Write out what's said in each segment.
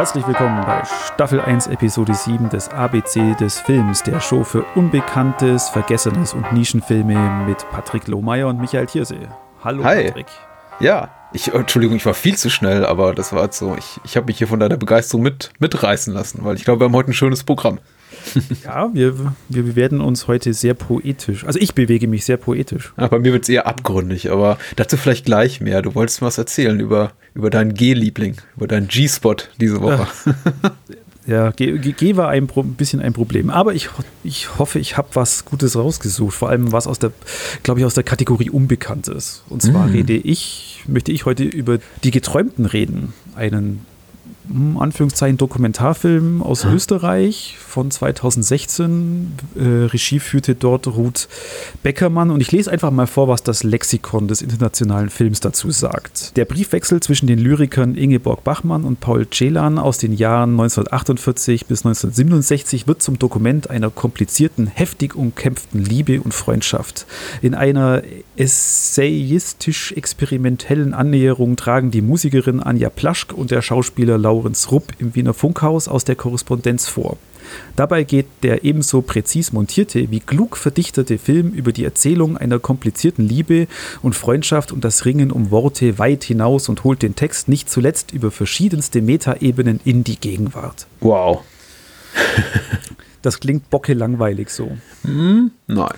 Herzlich willkommen bei Staffel 1, Episode 7 des ABC des Films, der Show für Unbekanntes, Vergessenes und Nischenfilme mit Patrick Lohmeier und Michael Thiersee. Hallo Hi. Patrick. Ja, ich, Entschuldigung, ich war viel zu schnell, aber das war jetzt so, ich, ich habe mich hier von deiner Begeisterung mit, mitreißen lassen, weil ich glaube, wir haben heute ein schönes Programm. Ja, wir, wir werden uns heute sehr poetisch, also ich bewege mich sehr poetisch. Ja, bei mir wird es eher abgründig, aber dazu vielleicht gleich mehr. Du wolltest was erzählen über, über deinen G-Liebling, über deinen G-Spot diese Woche. Ja, G, G, G war ein Pro- bisschen ein Problem, aber ich, ich hoffe, ich habe was Gutes rausgesucht, vor allem was aus der, glaube ich, aus der Kategorie Unbekanntes. Und zwar Mm. rede ich, möchte ich heute über die Geträumten reden, einen Anführungszeichen Dokumentarfilm aus Österreich von 2016. Äh, Regie führte dort Ruth Beckermann und ich lese einfach mal vor, was das Lexikon des internationalen Films dazu sagt. Der Briefwechsel zwischen den Lyrikern Ingeborg Bachmann und Paul Celan aus den Jahren 1948 bis 1967 wird zum Dokument einer komplizierten, heftig umkämpften Liebe und Freundschaft. In einer essayistisch-experimentellen Annäherung tragen die Musikerin Anja Plaschk und der Schauspieler Laurenz Rupp im Wiener Funkhaus aus der Korrespondenz vor. Dabei geht der ebenso präzis montierte wie klug verdichtete Film über die Erzählung einer komplizierten Liebe und Freundschaft und das Ringen um Worte weit hinaus und holt den Text nicht zuletzt über verschiedenste Metaebenen in die Gegenwart. Wow. Das klingt bocke langweilig so. Nein.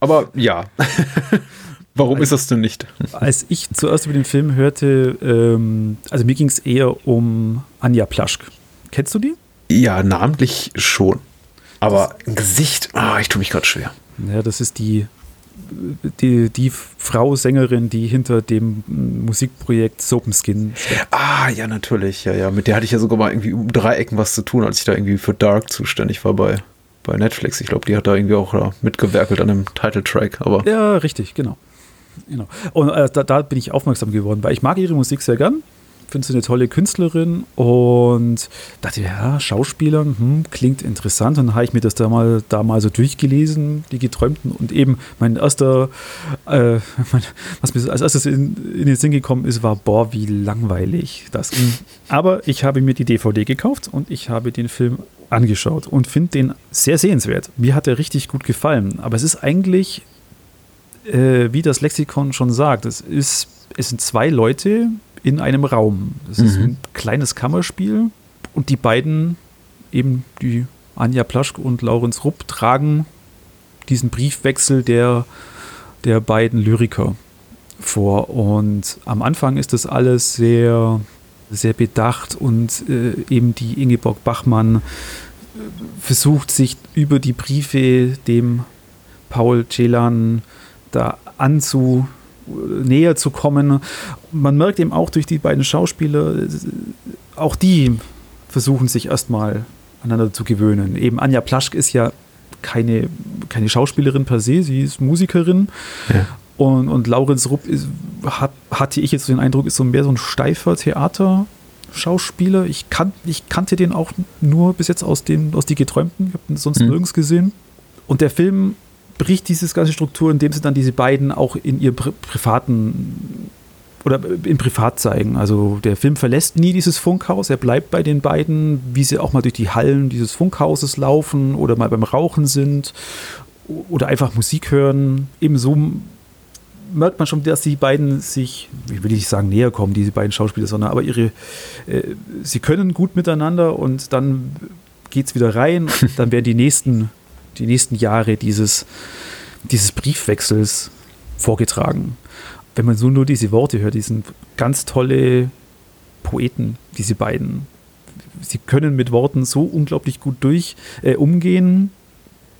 Aber ja. Warum ist das denn nicht? Als ich zuerst über den Film hörte, ähm, also mir ging es eher um Anja Plaschk. Kennst du die? Ja, namentlich schon. Aber ein Gesicht, ah, ich tue mich gerade schwer. Ja, das ist die, die, die Frau Sängerin, die hinter dem Musikprojekt Soapenskin steckt. Ah, ja, natürlich. Ja, ja. Mit der hatte ich ja sogar mal irgendwie um drei Ecken was zu tun, als ich da irgendwie für Dark zuständig war bei, bei Netflix. Ich glaube, die hat da irgendwie auch da mitgewerkelt an einem Title-Track. Aber Ja, richtig, genau. Genau. Und äh, da, da bin ich aufmerksam geworden, weil ich mag ihre Musik sehr gern. Finde sie eine tolle Künstlerin und dachte, ja, Schauspieler, hm, klingt interessant. Und dann habe ich mir das da mal, da mal so durchgelesen, die Geträumten. Und eben mein erster, äh, mein, was mir als erstes in, in den Sinn gekommen ist, war, boah, wie langweilig das. Aber ich habe mir die DVD gekauft und ich habe den Film angeschaut und finde den sehr sehenswert. Mir hat er richtig gut gefallen. Aber es ist eigentlich äh, wie das Lexikon schon sagt, es, ist, es sind zwei Leute in einem Raum. Es ist Mhm. ein kleines Kammerspiel und die beiden, eben die Anja Plaschk und Laurenz Rupp, tragen diesen Briefwechsel der, der beiden Lyriker vor. Und am Anfang ist das alles sehr, sehr bedacht und äh, eben die Ingeborg Bachmann äh, versucht sich über die Briefe dem Paul Celan da anzu näher zu kommen. Man merkt eben auch durch die beiden Schauspieler, auch die versuchen sich erstmal aneinander zu gewöhnen. Eben Anja Plaschk ist ja keine, keine Schauspielerin per se, sie ist Musikerin. Ja. Und, und Laurenz Rupp ist, hat, hatte ich jetzt so den Eindruck, ist so mehr so ein steifer Theaterschauspieler. Ich, kan, ich kannte den auch nur bis jetzt aus, den, aus Die Geträumten. Ich habe ihn sonst Mhm. nirgends gesehen. Und der Film bricht diese ganze Struktur, indem sie dann diese beiden auch in ihr pri privaten oder im Privat zeigen. Also der Film verlässt nie dieses Funkhaus, er bleibt bei den beiden, wie sie auch mal durch die Hallen dieses Funkhauses laufen oder mal beim Rauchen sind oder einfach Musik hören. Ebenso merkt man schon, dass die beiden sich, ich will nicht sagen näher kommen, diese beiden Schauspieler, sondern aber ihre, äh, sie können gut miteinander und dann geht es wieder rein, dann werden die nächsten, die nächsten Jahre dieses, dieses Briefwechsels vorgetragen. Wenn man so nur diese Worte hört, die sind ganz tolle Poeten, diese beiden. Sie können mit Worten so unglaublich gut durch äh, umgehen.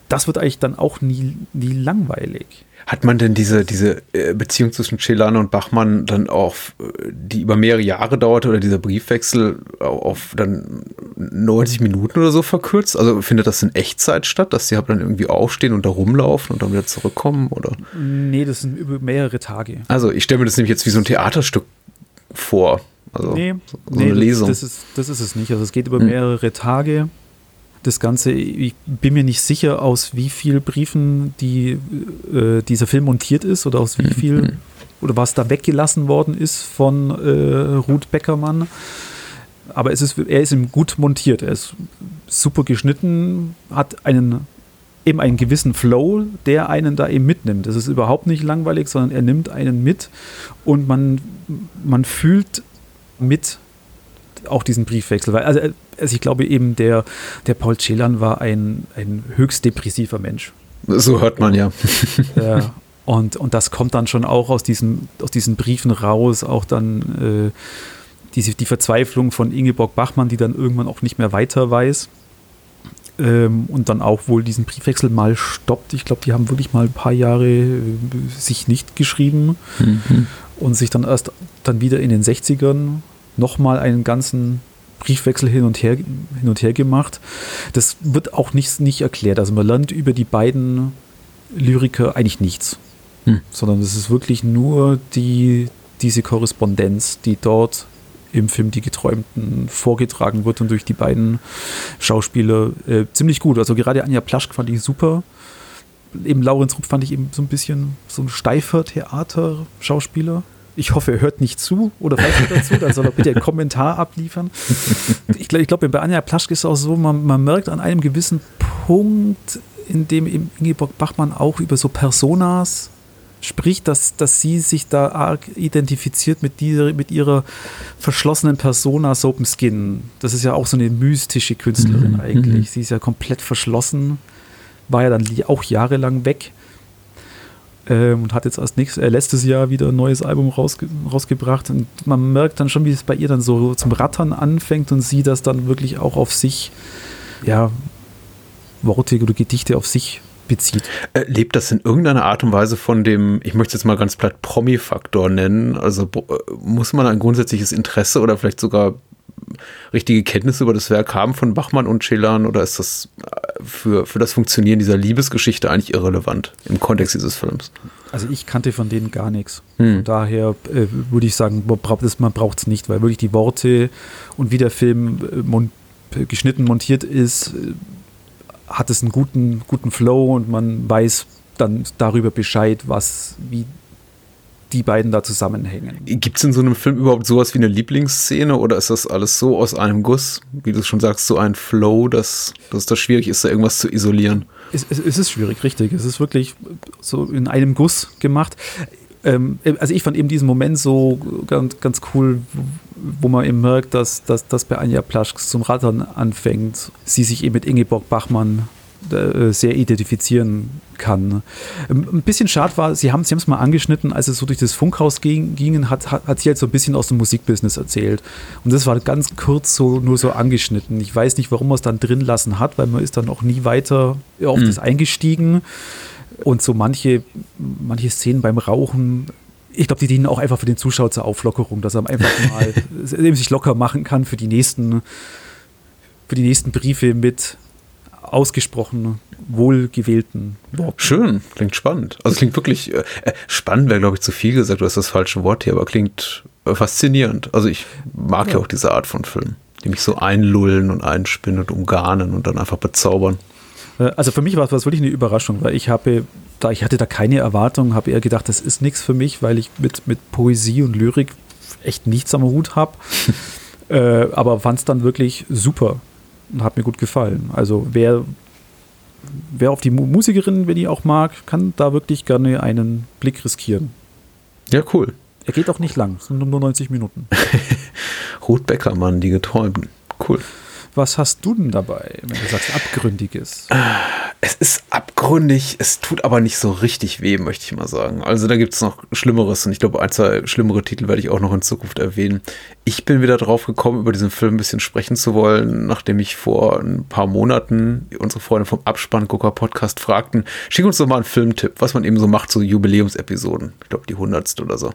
Das wird eigentlich dann auch nie, nie langweilig. Hat man denn diese, diese äh, Beziehung zwischen Celano und Bachmann dann auf, äh, die über mehrere Jahre dauerte oder dieser Briefwechsel au- auf dann 90 Minuten oder so verkürzt? Also findet das in Echtzeit statt, dass die halt dann irgendwie aufstehen und da rumlaufen und dann wieder zurückkommen? Oder? Nee, das sind über mehrere Tage. Also ich stelle mir das nämlich jetzt wie so ein Theaterstück vor. Also nee, so, nee eine Lesung. Das ist, das ist es nicht. Also es geht über Hm. mehrere Tage. Das Ganze, ich bin mir nicht sicher, aus wie vielen Briefen die, äh, dieser Film montiert ist oder aus wie Mhm. viel oder was da weggelassen worden ist von äh, Ruth Beckermann. aber es ist, er ist ihm gut montiert. Er ist super geschnitten, hat einen eben einen gewissen Flow, der einen da eben mitnimmt. Das ist überhaupt nicht langweilig, sondern er nimmt einen mit und man, man fühlt mit auch diesen Briefwechsel. Weil, also, also ich glaube eben, der, der Paul Celan war ein, ein höchst depressiver Mensch. So hört man ja. ja. Und, und das kommt dann schon auch aus diesen, aus diesen Briefen raus, auch dann äh, diese, die Verzweiflung von Ingeborg Bachmann, die dann irgendwann auch nicht mehr weiter weiß. Ähm, und dann auch wohl diesen Briefwechsel mal stoppt. Ich glaube, die haben wirklich mal ein paar Jahre äh, sich nicht geschrieben mhm. und sich dann erst dann wieder in den 60ern nochmal einen ganzen Briefwechsel hin und her, hin und her gemacht. Das wird auch nicht, nicht erklärt. Also man lernt über die beiden Lyriker eigentlich nichts. Hm. Sondern es ist wirklich nur die, diese Korrespondenz, die dort im Film Die Geträumten vorgetragen wird und durch die beiden Schauspieler äh, ziemlich gut. Also gerade Anja Plaschk fand ich super. Eben Laurenz Rupp fand ich eben so ein bisschen so ein steifer Theater-Schauspieler. Ich hoffe, er hört nicht zu oder vielleicht dazu, dann soll er bitte einen Kommentar abliefern. Ich glaube, glaub, bei Anja Plaschk ist es auch so, man, man merkt an einem gewissen Punkt, in dem Ingeborg Bachmann auch über so Personas spricht, dass, dass sie sich da arg identifiziert mit, dieser, mit ihrer verschlossenen Persona Soap Skin. Das ist ja auch so eine mystische Künstlerin mhm. eigentlich. Mhm. Sie ist ja komplett verschlossen, war ja dann auch jahrelang weg ähm, und hat jetzt erst nächstes, äh, letztes Jahr wieder ein neues Album rausge rausgebracht. Und man merkt dann schon, wie es bei ihr dann so zum Rattern anfängt und sie das dann wirklich auch auf sich, ja, Worte oder Gedichte auf sich bezieht. Äh, lebt das in irgendeiner Art und Weise von dem, ich möchte es jetzt mal ganz platt Promi-Faktor nennen? Also äh, muss man ein grundsätzliches Interesse oder vielleicht sogar richtige Kenntnisse über das Werk haben von Bachmann und Celan oder ist das äh, für, für das Funktionieren dieser Liebesgeschichte eigentlich irrelevant im Kontext dieses Films? Also ich kannte von denen gar nichts. Hm. Von daher äh, würde ich sagen, man braucht es nicht, weil wirklich die Worte und wie der Film äh, mon geschnitten montiert ist, hat es einen guten, guten Flow und man weiß dann darüber Bescheid, was, wie die beiden da zusammenhängen. Gibt es in so einem Film überhaupt sowas wie eine Lieblingsszene oder ist das alles so aus einem Guss, wie du schon sagst, so ein Flow, dass, dass das schwierig ist, da irgendwas zu isolieren? Es, es, es ist schwierig, richtig. Es ist wirklich so in einem Guss gemacht. Ähm, also ich fand eben diesen Moment so ganz, ganz cool, wo man eben merkt, dass, dass, dass bei Anja Plaschk zum Rattern anfängt, sie sich eben mit Ingeborg Bachmann sehr identifizieren kann. Ähm, ein bisschen schade war, Sie haben Sie es mal angeschnitten, als es so durch das Funkhaus ging, gingen, hat, hat, hat sie halt so ein bisschen aus dem Musikbusiness erzählt. Und das war ganz kurz so nur so angeschnitten. Ich weiß nicht, warum man es dann drin lassen hat, weil man ist dann auch nie weiter auf mhm. das eingestiegen. Und so manche, manche Szenen beim Rauchen ich glaube, die dienen auch einfach für den Zuschauer zur Auflockerung, dass er einfach mal sich locker machen kann für die nächsten, für die nächsten Briefe mit ausgesprochen wohlgewählten Worten. Schön, klingt spannend. Also klingt wirklich äh, spannend, wäre glaube ich zu viel gesagt, du hast das falsche Wort hier, aber klingt äh, faszinierend. Also ich mag ja. ja auch diese Art von Film, die mich so einlullen und einspinnen und umgarnen und dann einfach bezaubern. Äh, also für mich war es wirklich eine Überraschung, weil ich habe da ich hatte da keine Erwartungen, habe eher gedacht, das ist nichts für mich, weil ich mit, mit Poesie und Lyrik echt nichts am Hut habe. äh, aber fand es dann wirklich super hat mir gut gefallen. Also wer, wer auf die Musikerin, wenn die auch mag, kann da wirklich gerne einen Blick riskieren. Ja, cool. Er geht auch nicht lang, es sind nur 90 Minuten. Ruth Beckermann, die Geträumten. Cool. Was hast du denn dabei, wenn du sagst Abgründiges? Es ist abgründig, es tut aber nicht so richtig weh, möchte ich mal sagen. Also da gibt es noch Schlimmeres und ich glaube, ein, zwei schlimmere Titel werde ich auch noch in Zukunft erwähnen. Ich bin wieder drauf gekommen, über diesen Film ein bisschen sprechen zu wollen, nachdem ich vor ein paar Monaten unsere Freunde vom Abspann Gucker Podcast fragten, schick uns doch mal einen Filmtipp, was man eben so macht, so Jubiläumsepisoden. Ich glaube, die hundertste oder so.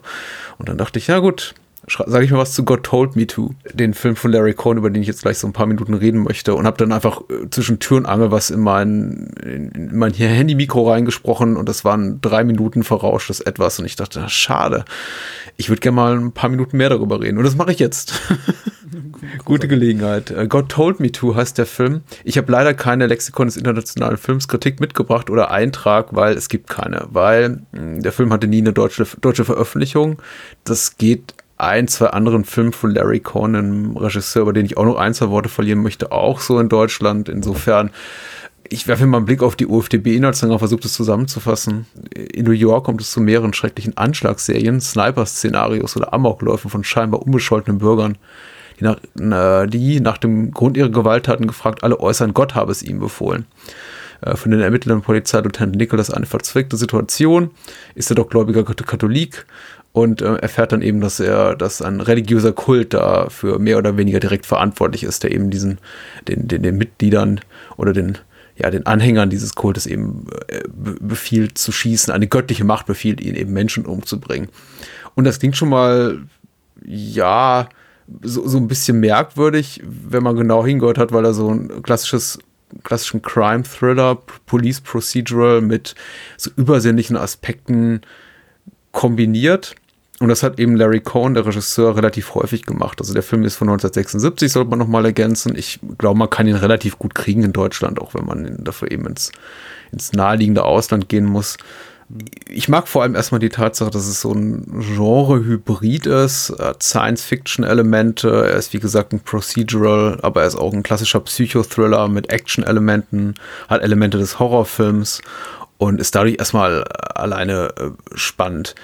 Und dann dachte ich, ja gut, sage ich mal was zu God Told Me To, den Film von Larry Cohn, über den ich jetzt gleich so ein paar Minuten reden möchte und habe dann einfach äh, zwischen Tür und Angel was in mein, in mein Handy-Mikro reingesprochen und das waren drei Minuten verrauschtes Etwas und ich dachte, schade, ich würde gerne mal ein paar Minuten mehr darüber reden und das mache ich jetzt. Gute Gelegenheit. Äh, God Told Me To heißt der Film. Ich habe leider keine Lexikon des internationalen Films Kritik mitgebracht oder Eintrag, weil es gibt keine, weil hm, der Film hatte nie eine deutsche, deutsche Veröffentlichung. Das geht ein, zwei anderen Filmen von Larry Cohn, einem Regisseur, über den ich auch noch ein, zwei Worte verlieren möchte, auch so in Deutschland. Insofern, ich werfe mal einen Blick auf die UFDB-Inhaltsangabe, versuche das zusammenzufassen. In New York kommt es zu mehreren schrecklichen Anschlagsserien, Sniper-Szenarios oder Amokläufen von scheinbar unbescholtenen Bürgern, die nach, die nach dem Grund ihrer Gewalttaten gefragt alle äußern, Gott habe es ihm befohlen. Äh, von den Ermittlern Polizeileutnant Nicholas eine verzwickte Situation, ist er doch gläubiger Katholik und äh, erfährt dann eben, dass er, dass ein religiöser Kult dafür mehr oder weniger direkt verantwortlich ist, der eben diesen, den, den, den Mitgliedern oder den, ja, den Anhängern dieses Kultes eben äh, befiehlt zu schießen, eine göttliche Macht befiehlt, ihn eben Menschen umzubringen. Und das klingt schon mal, ja, so, so ein bisschen merkwürdig, wenn man genau hingehört hat, weil er so ein klassisches klassischen Crime-Thriller, Police Procedural mit so übersinnlichen Aspekten kombiniert. Und das hat eben Larry Cohn, der Regisseur, relativ häufig gemacht. Also der Film ist von 1976, sollte man nochmal ergänzen. Ich glaube, man kann ihn relativ gut kriegen in Deutschland, auch wenn man dafür eben ins, ins naheliegende Ausland gehen muss. Ich mag vor allem erstmal die Tatsache, dass es so ein Genre-Hybrid ist, Science-Fiction-Elemente, er ist wie gesagt ein Procedural, aber er ist auch ein klassischer Psychothriller mit Action-Elementen, hat Elemente des Horrorfilms und ist dadurch erstmal alleine äh, spannend.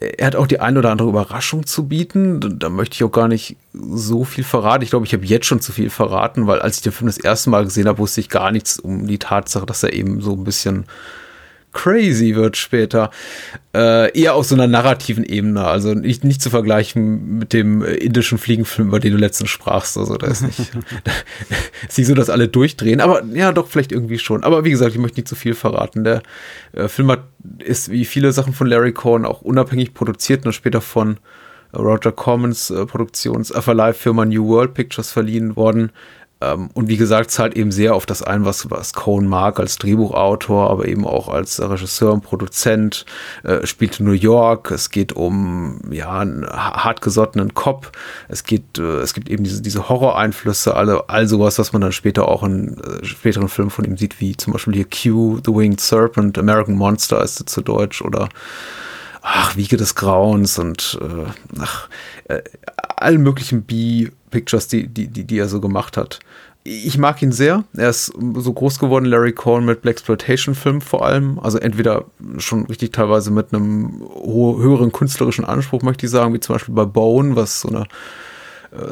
Er hat auch die ein oder andere Überraschung zu bieten, da möchte ich auch gar nicht so viel verraten. Ich glaube, ich habe jetzt schon zu viel verraten, weil als ich den Film das erste Mal gesehen habe, wusste ich gar nichts um die Tatsache, dass er eben so ein bisschen crazy wird später. Äh, eher auf so einer narrativen Ebene, also nicht, nicht zu vergleichen mit dem indischen Fliegenfilm, über den du letztens sprachst. Also da ist nicht, da ist nicht so, dass alle durchdrehen, aber ja, doch, vielleicht irgendwie schon. Aber wie gesagt, ich möchte nicht zu viel verraten. Der äh, Film hat, ist wie viele Sachen von Larry Cohn auch unabhängig produziert und später von Roger Cormans äh, Produktionsverleihfirma New World Pictures verliehen worden. Ähm, und wie gesagt, zahlt eben sehr auf das ein, was, was Cohen mag als Drehbuchautor, aber eben auch als Regisseur und Produzent. Äh, spielt in New York. Es geht um ja, einen hartgesottenen Cop. Es geht, äh, es gibt eben diese, diese Horror-Einflüsse, alle, all sowas, was man dann später auch in äh, späteren Filmen von ihm sieht, wie zum Beispiel hier Q, The Winged Serpent, American Monster ist zu Deutsch oder ach, Wiege des Grauens und äh, ach, äh, allen möglichen B-Pictures, die, die, die, die er so gemacht hat. Ich mag ihn sehr. Er ist so groß geworden, Larry Cohen, mit Black Exploitation-Filmen vor allem. Also entweder schon richtig teilweise mit einem höheren künstlerischen Anspruch, möchte ich sagen, wie zum Beispiel bei Bone, was so eine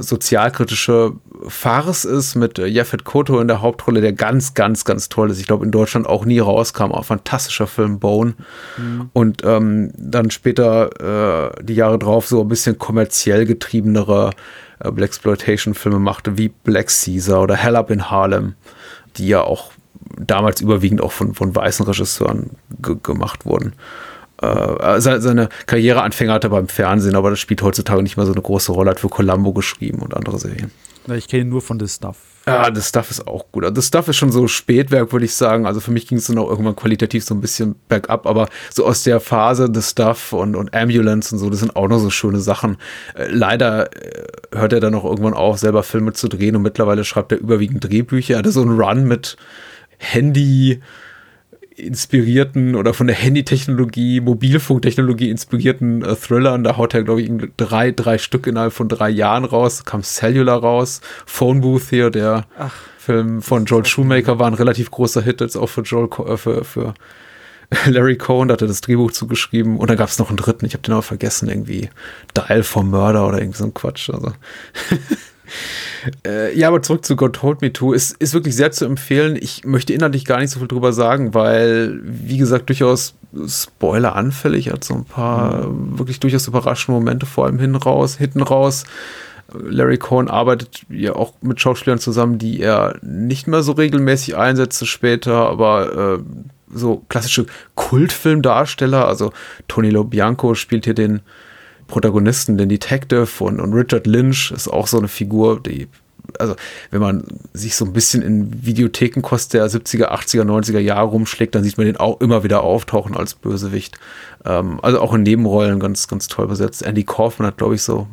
sozialkritische Farce ist mit äh, Jeffet Koto in der Hauptrolle, der ganz, ganz, ganz toll ist. Ich glaube, in Deutschland auch nie rauskam. Auch fantastischer Film Bone. Mhm. Und ähm, dann später äh, die Jahre drauf so ein bisschen kommerziell getriebenere äh, Blaxploitation-Filme machte, wie Black Caesar oder Hell Up in Harlem, die ja auch damals überwiegend auch von, von weißen Regisseuren gemacht wurden äh, seine Karriereanfänger hatte beim Fernsehen, aber das spielt heutzutage nicht mehr so eine große Rolle, hat für Columbo geschrieben und andere Serien. Ich kenne ihn nur von The Stuff. Ja, The Stuff ist auch gut. Also The Stuff ist schon so Spätwerk, würde ich sagen. Also für mich ging es dann auch irgendwann qualitativ so ein bisschen bergab, aber so aus der Phase The Stuff und, und Ambulance und so, das sind auch noch so schöne Sachen. Äh, leider äh, hört er dann auch irgendwann auf, selber Filme zu drehen und mittlerweile schreibt er überwiegend Drehbücher. Er hatte so einen Run mit Handy, inspirierten oder von der Handy-Technologie, Mobilfunktechnologie inspirierten äh, Thrillern. Da haut er, glaube ich, drei, drei Stück innerhalb von drei Jahren raus. Da kam Cellular raus, Phone Booth hier, der Ach, Film von Joel Shoemaker war ein relativ großer Hit, jetzt auch für Joel, äh, für, für Larry Cohen, da hat er das Drehbuch zugeschrieben. Und dann gab es noch einen dritten, ich habe den aber vergessen, irgendwie Dial for Murder oder irgendwie so ein Quatsch. Also Äh, ja, aber zurück zu God Told Me To. Ist, ist wirklich sehr zu empfehlen. Ich möchte inhaltlich gar nicht so viel drüber sagen, weil, wie gesagt, durchaus Spoiler anfällig hat so ein paar mhm. wirklich durchaus überraschende Momente, vor allem hin raus, hinten raus. Larry Cohen arbeitet ja auch mit Schauspielern zusammen, die er nicht mehr so regelmäßig einsetzt später, aber äh, so klassische Kultfilmdarsteller, also Tony Lobianco spielt hier den Protagonisten, den Detective und, und Richard Lynch ist auch so eine Figur, die also wenn man sich so ein bisschen in Videothekenkost der 70er, 80er, 90er Jahre rumschlägt, dann sieht man den auch immer wieder auftauchen als Bösewicht. Ähm, also auch in Nebenrollen ganz, ganz toll besetzt. Andy Kaufman hat, glaube ich, so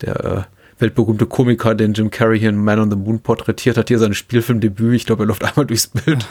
der äh, weltberühmte Komiker, den Jim Carrey hier in Man on the Moon porträtiert hat, hier sein Spielfilmdebüt. Ich glaube, er läuft einmal durchs Bild.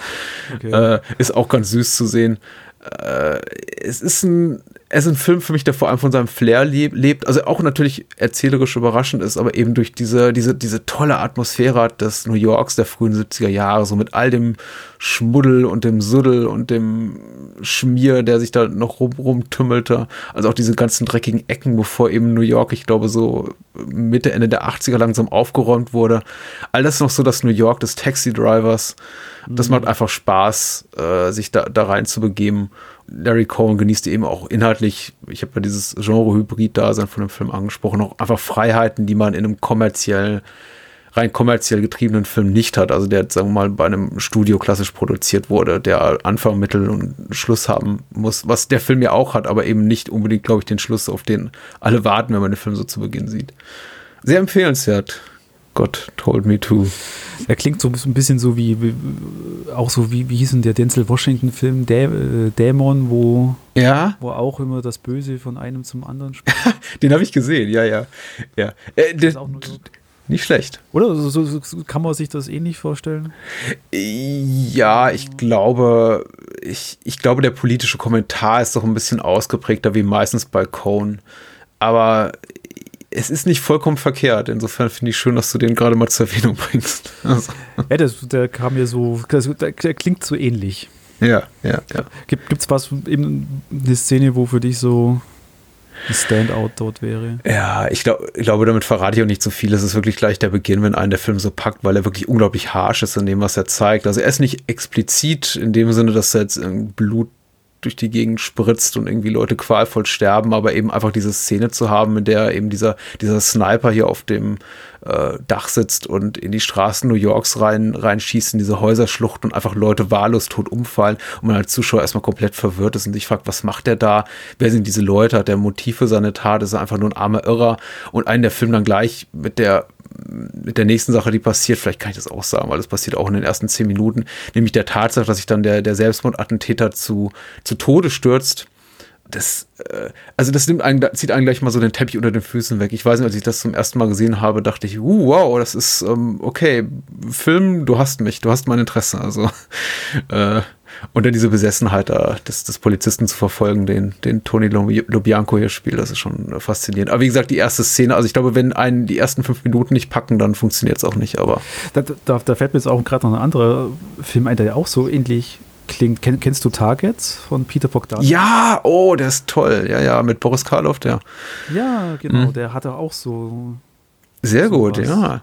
Okay. Äh, ist auch ganz süß zu sehen. Äh, es ist ein er ist ein Film für mich, der vor allem von seinem Flair lebt, also auch natürlich erzählerisch überraschend ist, aber eben durch diese, diese, diese tolle Atmosphäre des New Yorks der frühen 70er Jahre, so mit all dem Schmuddel und dem Suddel und dem Schmier, der sich da noch rum, rumtümmelte. Also auch diese ganzen dreckigen Ecken, bevor eben New York, ich glaube, so Mitte, Ende der 80er langsam aufgeräumt wurde. All das noch so das New York des Taxi-Drivers. Das mhm. macht einfach Spaß, äh, sich da, da rein zu begeben. Larry Cohen genießt eben auch inhaltlich, ich habe ja dieses Genre-Hybrid-Dasein von dem Film angesprochen, auch einfach Freiheiten, die man in einem kommerziell, rein kommerziell getriebenen Film nicht hat. Also der, sagen wir mal, bei einem Studio klassisch produziert wurde, der Anfang, Mittel und Schluss haben muss, was der Film ja auch hat, aber eben nicht unbedingt, glaube ich, den Schluss, auf den alle warten, wenn man den Film so zu Beginn sieht. Sehr empfehlenswert. God told me to. Er klingt so ein bisschen so wie, wie auch so wie, wie hieß denn der Denzel Washington-Film, Dä äh, Dämon, wo, ja? wo auch immer das Böse von einem zum anderen spricht. Den habe ich gesehen, ja, ja. ja. Äh, der, nicht schlecht. Oder? So, so, so, kann man sich das ähnlich vorstellen? Ja, ich glaube, ich, ich glaube, der politische Kommentar ist doch ein bisschen ausgeprägter wie meistens bei Cohn. Aber es ist nicht vollkommen verkehrt. Insofern finde ich schön, dass du den gerade mal zur Erwähnung bringst. Also. Ja, das, der kam mir so, der, der klingt so ähnlich. Ja, ja, ja. Gibt es was, eben eine Szene, wo für dich so ein Standout dort wäre? Ja, ich, glaub, ich glaube, damit verrate ich auch nicht so viel. Es ist wirklich gleich der Beginn, wenn einen der Film so packt, weil er wirklich unglaublich harsh ist in dem, was er zeigt. Also er ist nicht explizit in dem Sinne, dass er jetzt Blut durch die Gegend spritzt und irgendwie Leute qualvoll sterben, aber eben einfach diese Szene zu haben, in der eben dieser, dieser Sniper hier auf dem äh, Dach sitzt und in die Straßen New Yorks rein, reinschießt, in diese Häuserschlucht und einfach Leute wahllos tot umfallen und man als Zuschauer erstmal komplett verwirrt ist und sich fragt, was macht der da? Wer sind diese Leute? Hat der Motiv für seine Tat? Ist er einfach nur ein armer Irrer? Und einen der Film dann gleich mit der mit der nächsten Sache, die passiert, vielleicht kann ich das auch sagen, weil das passiert auch in den ersten zehn Minuten, nämlich der Tatsache, dass sich dann der, der Selbstmordattentäter zu, zu Tode stürzt. Das, äh, also das nimmt einen, zieht einen gleich mal so den Teppich unter den Füßen weg. Ich weiß nicht, als ich das zum ersten Mal gesehen habe, dachte ich, uh, wow, das ist ähm, okay, Film, du hast mich, du hast mein Interesse. Also äh, und dann diese Besessenheit da, des, des Polizisten zu verfolgen, den, den Tony Lobianco hier spielt, das ist schon faszinierend. Aber wie gesagt, die erste Szene, also ich glaube, wenn einen die ersten fünf Minuten nicht packen, dann funktioniert es auch nicht, aber. Da, da, da fällt mir jetzt auch gerade noch ein anderer Film ein, der ja auch so ähnlich klingt. Ken, kennst du Targets von Peter Bogdan? Ja, oh, der ist toll. Ja, ja, mit Boris Karloff, der. Ja, genau, mhm. der hatte auch so. Sehr so gut, was. ja.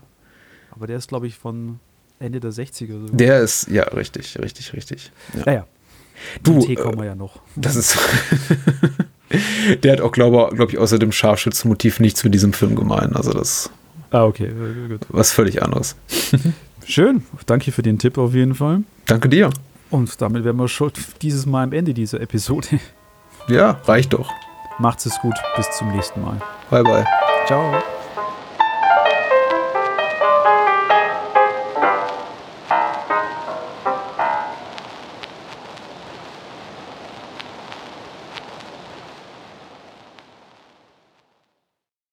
Aber der ist, glaube ich, von Ende der 60er. So. Der ist, ja, richtig, richtig, richtig. Ja. Naja. Du, Tee kommen wir ja noch. Das ist. der hat auch, glaube glaub ich, außer dem Scharfschützenmotiv nichts mit diesem Film gemein. Also das. Ah, okay, gut. Was völlig anderes. Schön. Danke für den Tipp auf jeden Fall. Danke dir. Und damit wären wir schon dieses Mal am Ende dieser Episode. Ja, reicht doch. Macht's es gut. Bis zum nächsten Mal. Bye, bye. Ciao.